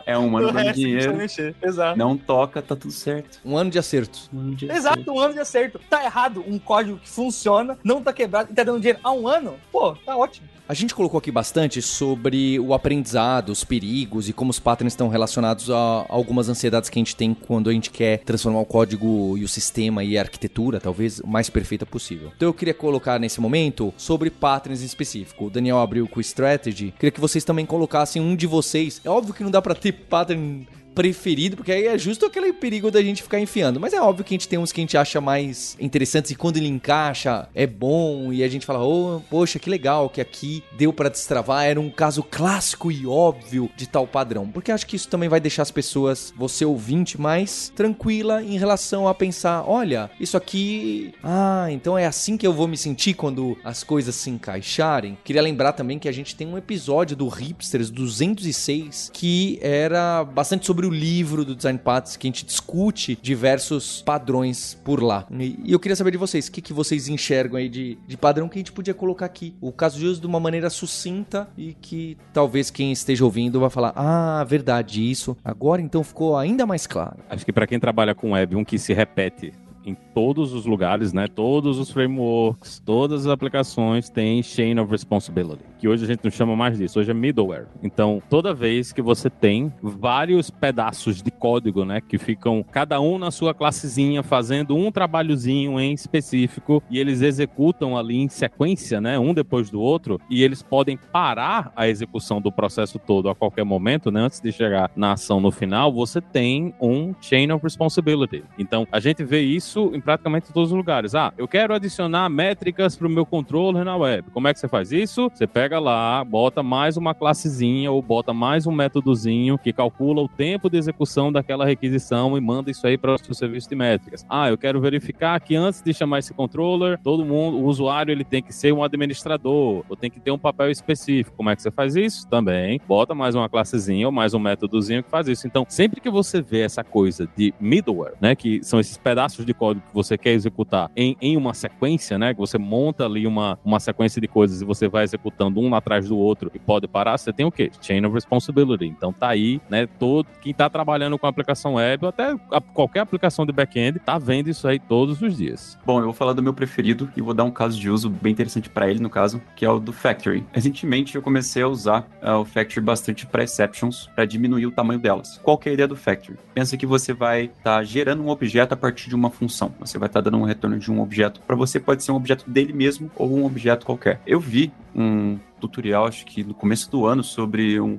é um ano dando dinheiro. Exato. Não toca, tá tudo certo. Um ano de acerto. Um ano de Exato, acerto. um ano de acerto. Tá errado um código que funciona, não tá quebrado e tá dando dinheiro há um ano? Pô, tá ótimo. A gente colocou aqui bastante sobre o aprendizado, os perigos e como os patterns estão relacionados a algumas ansiedades que a gente tem quando a gente quer transformar o código e o sistema e a arquitetura, talvez, o mais perfeita possível. Então eu queria colocar nesse momento sobre patterns em específico. O Daniel abriu com o Strategy. Queria que vocês também colocassem um de vocês. É óbvio que não dá para ter pattern preferido, porque aí é justo aquele perigo da gente ficar enfiando. Mas é óbvio que a gente tem uns que a gente acha mais interessantes e quando ele encaixa é bom e a gente fala, oh, poxa, que legal que aqui deu para destravar. Era um caso clássico e óbvio de tal padrão. Porque acho que isso também vai deixar as pessoas, você ouvinte, mais tranquila em relação a pensar: olha, isso aqui. Ah, então é assim que eu vou me sentir quando as coisas se encaixarem. Queria lembrar também que a gente tem um episódio do Hipsters 206 que era bastante sobre o livro do Design Patterns que a gente discute diversos padrões por lá. E, eu queria saber de vocês, o que, que vocês enxergam aí de, de padrão que a gente podia colocar aqui. O caso de uso de uma maneira sucinta e que talvez quem esteja ouvindo vai falar: ah, verdade, isso. Agora então ficou ainda mais claro. Acho que para quem trabalha com web, um que se repete em todos os lugares, né? Todos os frameworks, todas as aplicações têm chain of responsibility, que hoje a gente não chama mais disso, hoje é middleware. Então, toda vez que você tem vários pedaços de código, né, que ficam cada um na sua classezinha fazendo um trabalhozinho em específico e eles executam ali em sequência, né, um depois do outro, e eles podem parar a execução do processo todo a qualquer momento, né, antes de chegar na ação no final, você tem um chain of responsibility. Então, a gente vê isso isso em praticamente todos os lugares. Ah, eu quero adicionar métricas para o meu controller na web. Como é que você faz isso? Você pega lá, bota mais uma classezinha ou bota mais um métodozinho que calcula o tempo de execução daquela requisição e manda isso aí para o seu serviço de métricas. Ah, eu quero verificar que antes de chamar esse controller, todo mundo, o usuário, ele tem que ser um administrador ou tem que ter um papel específico. Como é que você faz isso? Também bota mais uma classezinha ou mais um métodozinho que faz isso. Então, sempre que você vê essa coisa de middleware, né, que são esses pedaços de código que você quer executar em, em uma sequência, né? Que você monta ali uma, uma sequência de coisas e você vai executando um atrás do outro e pode parar, você tem o quê? Chain of Responsibility. Então tá aí, né? Todo quem tá trabalhando com aplicação web, ou até a, qualquer aplicação de back-end, tá vendo isso aí todos os dias. Bom, eu vou falar do meu preferido e vou dar um caso de uso bem interessante para ele, no caso, que é o do Factory. Recentemente eu comecei a usar uh, o Factory bastante para exceptions, para diminuir o tamanho delas. Qual que é a ideia do Factory? Pensa que você vai estar tá gerando um objeto a partir de uma função função. Você vai estar dando um retorno de um objeto. Para você pode ser um objeto dele mesmo ou um objeto qualquer. Eu vi um tutorial, acho que no começo do ano, sobre um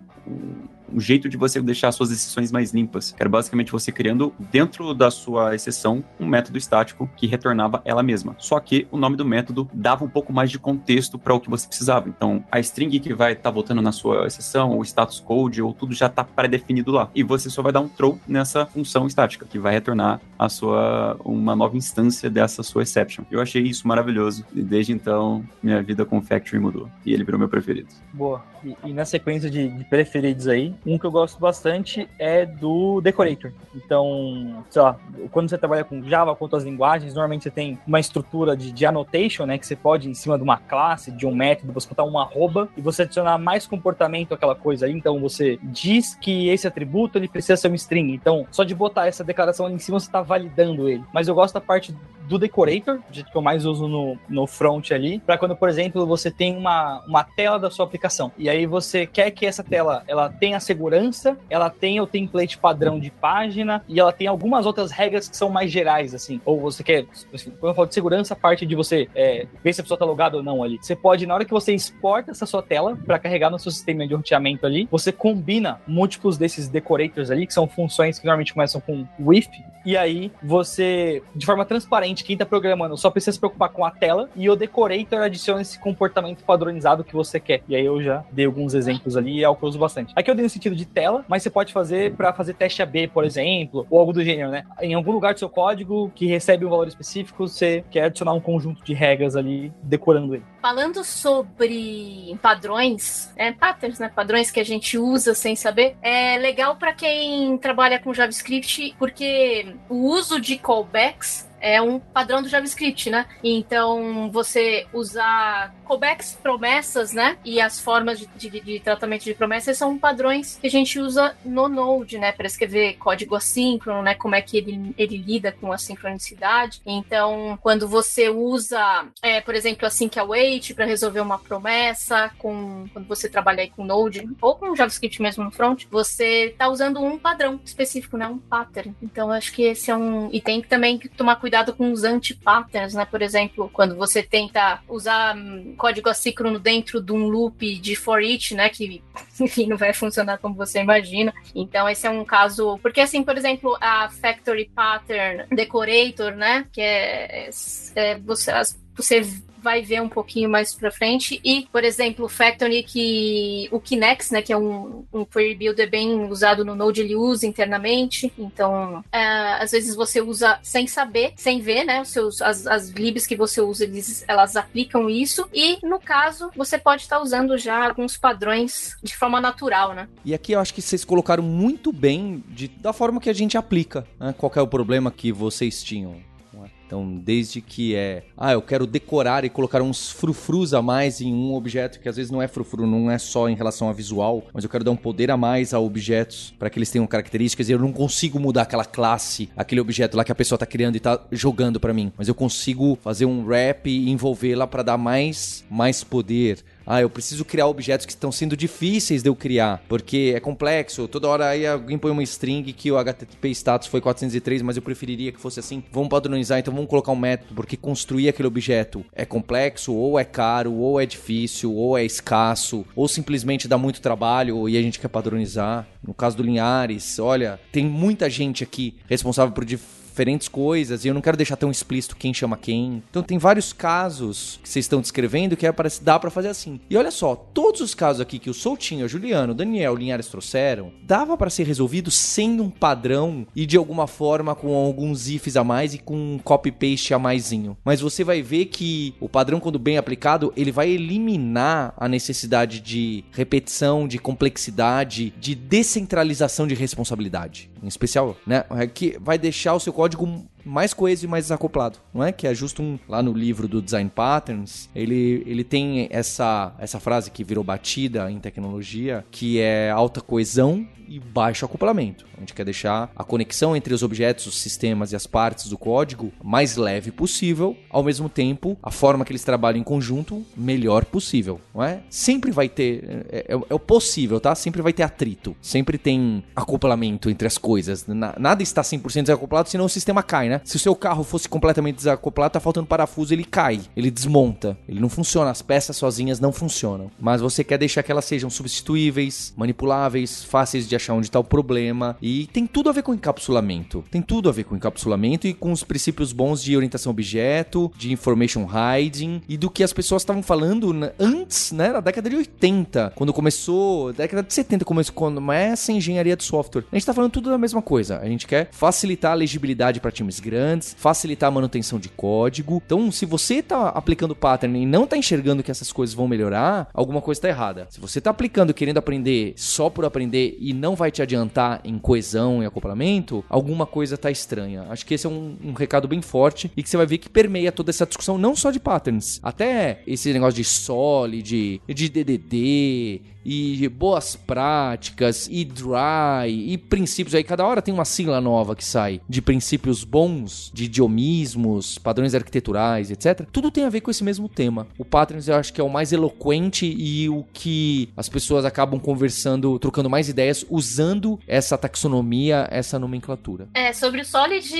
um jeito de você deixar suas exceções mais limpas. Que era basicamente você criando dentro da sua exceção um método estático que retornava ela mesma. Só que o nome do método dava um pouco mais de contexto para o que você precisava. Então, a string que vai estar tá voltando na sua exceção, o status code, ou tudo já está pré-definido lá. E você só vai dar um throw nessa função estática, que vai retornar a sua uma nova instância dessa sua exception. Eu achei isso maravilhoso. E desde então, minha vida com o Factory mudou. E ele virou meu preferido. Boa. E, e na sequência de, de preferidos aí, um que eu gosto bastante é do Decorator. Então, sei lá, quando você trabalha com Java, com outras linguagens, normalmente você tem uma estrutura de, de annotation, né? Que você pode, em cima de uma classe, de um método, você botar um arroba e você adicionar mais comportamento àquela coisa aí. Então, você diz que esse atributo ele precisa ser um string. Então, só de botar essa declaração ali em cima, você está validando ele. Mas eu gosto da parte do decorator, do jeito que eu mais uso no, no front ali, para quando, por exemplo, você tem uma, uma tela da sua aplicação e aí você quer que essa tela ela tenha segurança, ela tenha o template padrão de página e ela tem algumas outras regras que são mais gerais, assim. Ou você quer, assim, quando eu falo de segurança, a parte de você é, ver se a pessoa tá logada ou não ali. Você pode, na hora que você exporta essa sua tela para carregar no seu sistema de roteamento ali, você combina múltiplos desses decorators ali, que são funções que normalmente começam com with, e aí você, de forma transparente, quem tá programando só precisa se preocupar com a tela e o decorator adiciona esse comportamento padronizado que você quer. E aí eu já dei alguns exemplos ali e é que eu uso bastante. Aqui eu dei no sentido de tela, mas você pode fazer para fazer teste AB, por exemplo, ou algo do gênero, né? Em algum lugar do seu código que recebe um valor específico, você quer adicionar um conjunto de regras ali, decorando ele. Falando sobre padrões, é, patterns, né? Padrões que a gente usa sem saber, é legal para quem trabalha com JavaScript, porque o uso de callbacks é um padrão do JavaScript, né? Então, você usar callbacks, promessas, né? E as formas de, de, de, tratamento de promessas são padrões que a gente usa no Node, né? Para escrever código assíncrono, né? Como é que ele, ele lida com a sincronicidade. Então, quando você usa, é, por exemplo, async await para resolver uma promessa, com, quando você trabalha aí com Node ou com JavaScript mesmo no front, você está usando um padrão específico, né? Um pattern. Então, acho que esse é um... E tem que também tomar cuidado cuidado com os anti-patterns, né? Por exemplo, quando você tenta usar hum, código assíncrono dentro de um loop de for each, né? Que, *laughs* enfim, não vai funcionar como você imagina. Então, esse é um caso... Porque, assim, por exemplo, a factory pattern decorator, né? Que é, é você, você vai ver um pouquinho mais pra frente. E, por exemplo, o Factory, que o Kinex, né, que é um, um query builder bem usado no Node, ele usa internamente. Então, é, às vezes você usa sem saber, sem ver, né, os seus, as, as libs que você usa, eles, elas aplicam isso. E, no caso, você pode estar usando já alguns padrões de forma natural, né? E aqui eu acho que vocês colocaram muito bem de, da forma que a gente aplica, né? Qual é o problema que vocês tinham. Então, desde que é, ah, eu quero decorar e colocar uns frufrus a mais em um objeto, que às vezes não é frufru, não é só em relação a visual, mas eu quero dar um poder a mais a objetos para que eles tenham características e eu não consigo mudar aquela classe, aquele objeto lá que a pessoa tá criando e tá jogando para mim, mas eu consigo fazer um wrap e envolvê-la para dar mais mais poder ah, eu preciso criar objetos que estão sendo difíceis de eu criar, porque é complexo. Toda hora aí alguém põe uma string que o HTTP status foi 403, mas eu preferiria que fosse assim. Vamos padronizar, então vamos colocar um método, porque construir aquele objeto é complexo, ou é caro, ou é difícil, ou é escasso, ou simplesmente dá muito trabalho e a gente quer padronizar. No caso do Linhares, olha, tem muita gente aqui responsável por diferentes coisas e eu não quero deixar tão explícito quem chama quem. Então tem vários casos que vocês estão descrevendo que é para dá para fazer assim. E olha só, todos os casos aqui que o Soutinho, o Juliano, o Daniel, o Linhares trouxeram, dava para ser resolvido sem um padrão e de alguma forma com alguns ifs a mais e com um copy paste a maisinho. Mas você vai ver que o padrão quando bem aplicado, ele vai eliminar a necessidade de repetição, de complexidade, de descentralização de responsabilidade. Em especial, né? É que vai deixar o seu código mais coeso e mais desacoplado, não é? Que é justo um lá no livro do Design Patterns, ele, ele tem essa essa frase que virou batida em tecnologia, que é alta coesão e baixo acoplamento. A gente quer deixar a conexão entre os objetos, os sistemas e as partes do código mais leve possível, ao mesmo tempo, a forma que eles trabalham em conjunto melhor possível, não é? Sempre vai ter, é, é, é o possível, tá? Sempre vai ter atrito, sempre tem acoplamento entre as coisas. nada está 100% desacoplado, senão o sistema cai, né? Se o seu carro fosse completamente desacoplado, tá faltando parafuso, ele cai, ele desmonta, ele não funciona, as peças sozinhas não funcionam. Mas você quer deixar que elas sejam substituíveis, manipuláveis, fáceis de achar onde está o problema. E tem tudo a ver com encapsulamento. Tem tudo a ver com encapsulamento e com os princípios bons de orientação objeto, de information hiding e do que as pessoas estavam falando antes, né, na década de 80, quando começou, década de 70 começou quando começa a engenharia de software. A gente está falando tudo da mesma coisa. A gente quer facilitar a legibilidade para times grandes, facilitar a manutenção de código. Então, se você está aplicando pattern e não está enxergando que essas coisas vão melhorar, alguma coisa está errada. Se você está aplicando querendo aprender só por aprender e não não vai te adiantar em coesão e acoplamento, alguma coisa tá estranha. Acho que esse é um, um recado bem forte e que você vai ver que permeia toda essa discussão, não só de patterns, até esse negócio de solid, de DDD e boas práticas e dry e princípios aí. Cada hora tem uma sigla nova que sai de princípios bons, de idiomismos, padrões arquiteturais, etc. Tudo tem a ver com esse mesmo tema. O Patterns eu acho que é o mais eloquente e o que as pessoas acabam conversando, trocando mais ideias usando essa taxonomia, essa nomenclatura. É, sobre o Solid,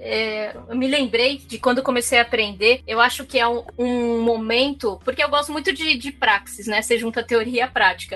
é, eu me lembrei de quando comecei a aprender, eu acho que é um, um momento, porque eu gosto muito de, de praxis, né? Você junta teoria e a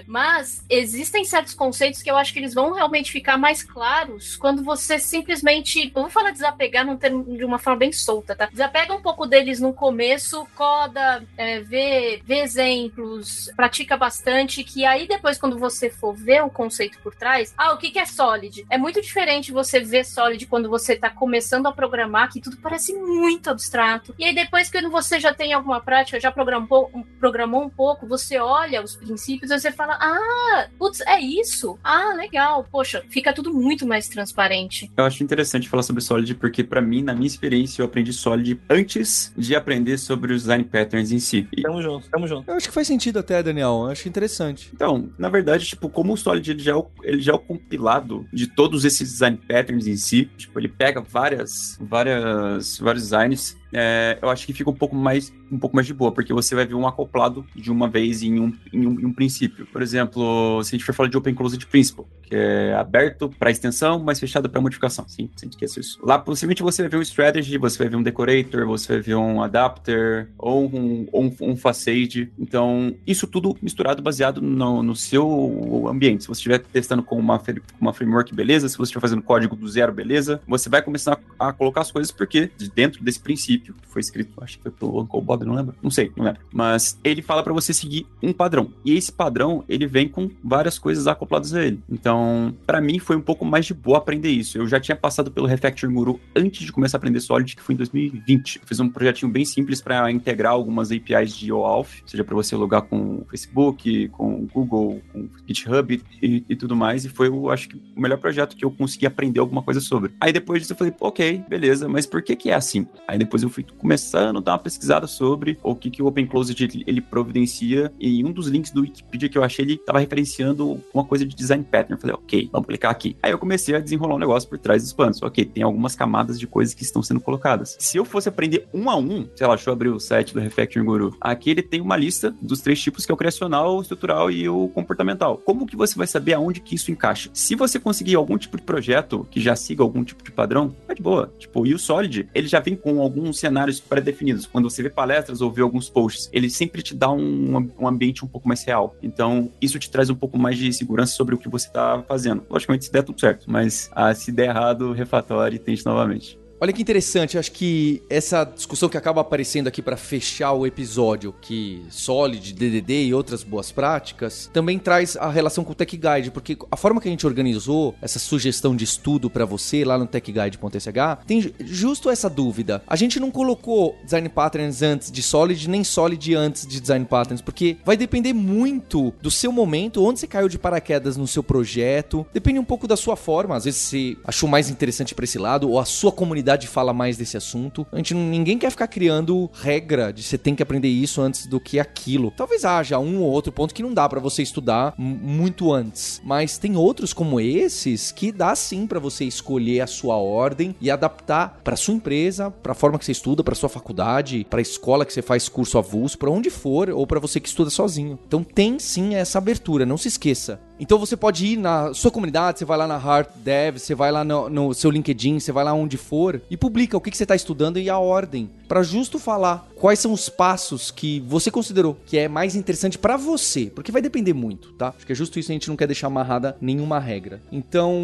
Mas existem certos conceitos que eu acho que eles vão realmente ficar mais claros quando você simplesmente. Eu vou falar desapegar num termo, de uma forma bem solta, tá? Desapega um pouco deles no começo, coda, é, vê, vê exemplos, pratica bastante, que aí depois, quando você for ver o conceito por trás, ah, o que, que é Solid? É muito diferente você ver Solid quando você tá começando a programar, que tudo parece muito abstrato. E aí depois que você já tem alguma prática, já programou, programou um pouco, você olha os princípios, você fala, ah, putz, é isso? Ah, legal. Poxa, fica tudo muito mais transparente. Eu acho interessante falar sobre Solid, porque para mim, na minha experiência, eu aprendi Solid antes de aprender sobre os design patterns em si. E... Tamo junto, tamo junto. Eu acho que faz sentido até, Daniel. Eu acho interessante. Então, na verdade, tipo, como o Solid ele já, é o, ele já é o compilado de todos esses design patterns em si, tipo, ele pega várias, várias, vários designs é, eu acho que fica um pouco mais um pouco mais de boa, porque você vai ver um acoplado de uma vez em um, em um, em um princípio. Por exemplo, se a gente for falar de Open Closed Principle, que é aberto para extensão, mas fechado para modificação. Sim, sem esquecer isso. Lá, possivelmente, você vai ver um strategy, você vai ver um decorator, você vai ver um adapter, ou um, ou um, um facade. Então, isso tudo misturado, baseado no, no seu ambiente. Se você estiver testando com uma, uma framework, beleza. Se você estiver fazendo código do zero, beleza. Você vai começar a, colocar as coisas porque dentro desse princípio, que foi escrito, acho que foi pelo Uncle Bob, não lembro? Não sei, não lembro. Mas ele fala para você seguir um padrão. E esse padrão, ele vem com várias coisas acopladas a ele. Então, então, para mim foi um pouco mais de boa aprender isso. Eu já tinha passado pelo Refactoring Guru antes de começar a aprender Solid, que foi em 2020. Eu fiz um projetinho bem simples para integrar algumas APIs de OAuth, seja para você logar com o Facebook, com o Google, com o GitHub e, e, tudo mais. E foi, eu acho que, o melhor projeto que eu consegui aprender alguma coisa sobre. Aí depois disso eu falei, ok, beleza, mas por que que é assim? Aí depois eu fui começando a dar uma pesquisada sobre o que, que o Open Closed ele, providencia. E um dos links do Wikipedia que eu achei, ele estava referenciando uma coisa de design pattern. Eu falei, ok, vamos clicar aqui. Aí eu comecei a desenrolar um negócio por trás dos panos. Ok, tem algumas camadas de coisas que estão sendo colocadas. Se eu fosse aprender um a um, sei lá, deixa eu abrir o site do Refactoring Guru. Aqui ele tem uma lista dos três tipos que é o criacional, o estrutural e o comportamental. Como que você vai saber aonde que isso encaixa? Se você conseguir algum tipo de projeto que já siga algum tipo de padrão, é de boa. Tipo, e o Solid, ele já vem com alguns cenários pré-definidos. Quando você vê palestras ou vê alguns posts, ele sempre te dá um, um ambiente um pouco mais real. Então, isso te traz um pouco mais de segurança sobre o que você está fazendo. Logicamente, se der tudo certo, mas ah, se der errado, refatório e tente novamente. Olha que interessante, acho que essa discussão que acaba aparecendo aqui para fechar o episódio, que Solid, DDD e outras boas práticas, também traz a relação com o Tech Guide, porque a forma que a gente organizou essa sugestão de estudo para você lá no techguide.sh tem justo essa dúvida. A gente não colocou design patterns antes de Solid, nem Solid antes de design patterns, porque vai depender muito do seu momento, onde você caiu de paraquedas no seu projeto, depende um pouco da sua forma, às vezes você achou mais interessante para esse lado ou a sua comunidade comunidade fala mais desse assunto. A gente ninguém quer ficar criando regra de você tem que aprender isso antes do que aquilo. Talvez haja um ou outro ponto que não dá para você estudar muito antes, mas tem outros como esses que dá sim para você escolher a sua ordem e adaptar para sua empresa, para a forma que você estuda, para sua faculdade, para a escola que você faz curso avulso, para onde for ou para você que estuda sozinho. Então tem sim essa abertura, não se esqueça. Então você pode ir na sua comunidade, você vai lá na Heart Dev, você vai lá no, no seu LinkedIn, você vai lá onde for e publica o que, que você está estudando e a ordem, para justo falar quais são os passos que você considerou que é mais interessante para você, porque vai depender muito, tá? Acho que é justo isso, a gente não quer deixar amarrada nenhuma regra. Então,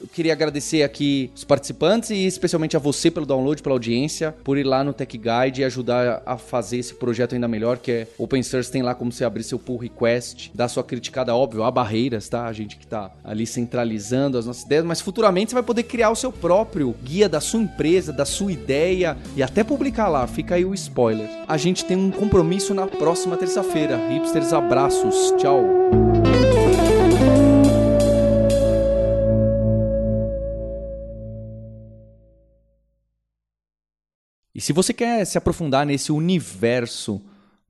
eu queria agradecer aqui os participantes e especialmente a você pelo download, pela audiência, por ir lá no Tech Guide e ajudar a fazer esse projeto ainda melhor, que é Open Source tem lá como você abrir seu pull request, dar sua criticada, óbvio, aba barreiras, tá? A gente que tá ali centralizando as nossas ideias, mas futuramente você vai poder criar o seu próprio guia da sua empresa, da sua ideia e até publicar lá. Fica aí o spoiler. A gente tem um compromisso na próxima terça-feira. Hipsters, abraços. Tchau. E se você quer se aprofundar nesse universo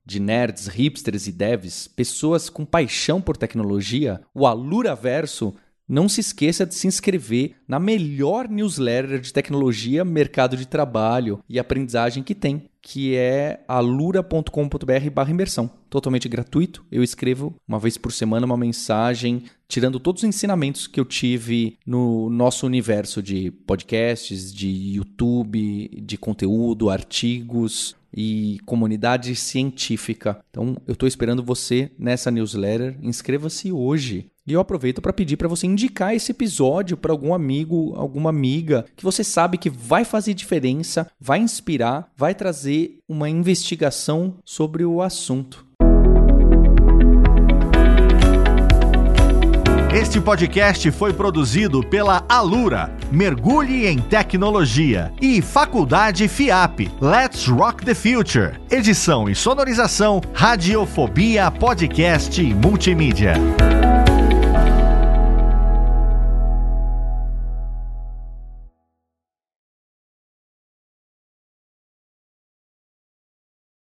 de nerds, hipsters e devs, pessoas com paixão por tecnologia, o Alura Verso não se esqueça de se inscrever na melhor newsletter de tecnologia, mercado de trabalho e aprendizagem que tem, que é alura.com.br imersão. Totalmente gratuito. Eu escrevo uma vez por semana uma mensagem tirando todos os ensinamentos que eu tive no nosso universo de podcasts, de YouTube, de conteúdo, artigos, e comunidade científica. Então, eu estou esperando você nessa newsletter. Inscreva-se hoje. E eu aproveito para pedir para você indicar esse episódio para algum amigo, alguma amiga que você sabe que vai fazer diferença, vai inspirar, vai trazer uma investigação sobre o assunto. Este podcast foi produzido pela Alura, Mergulhe em Tecnologia, e Faculdade FIAP, Let's Rock the Future. Edição e sonorização, Radiofobia Podcast e Multimídia.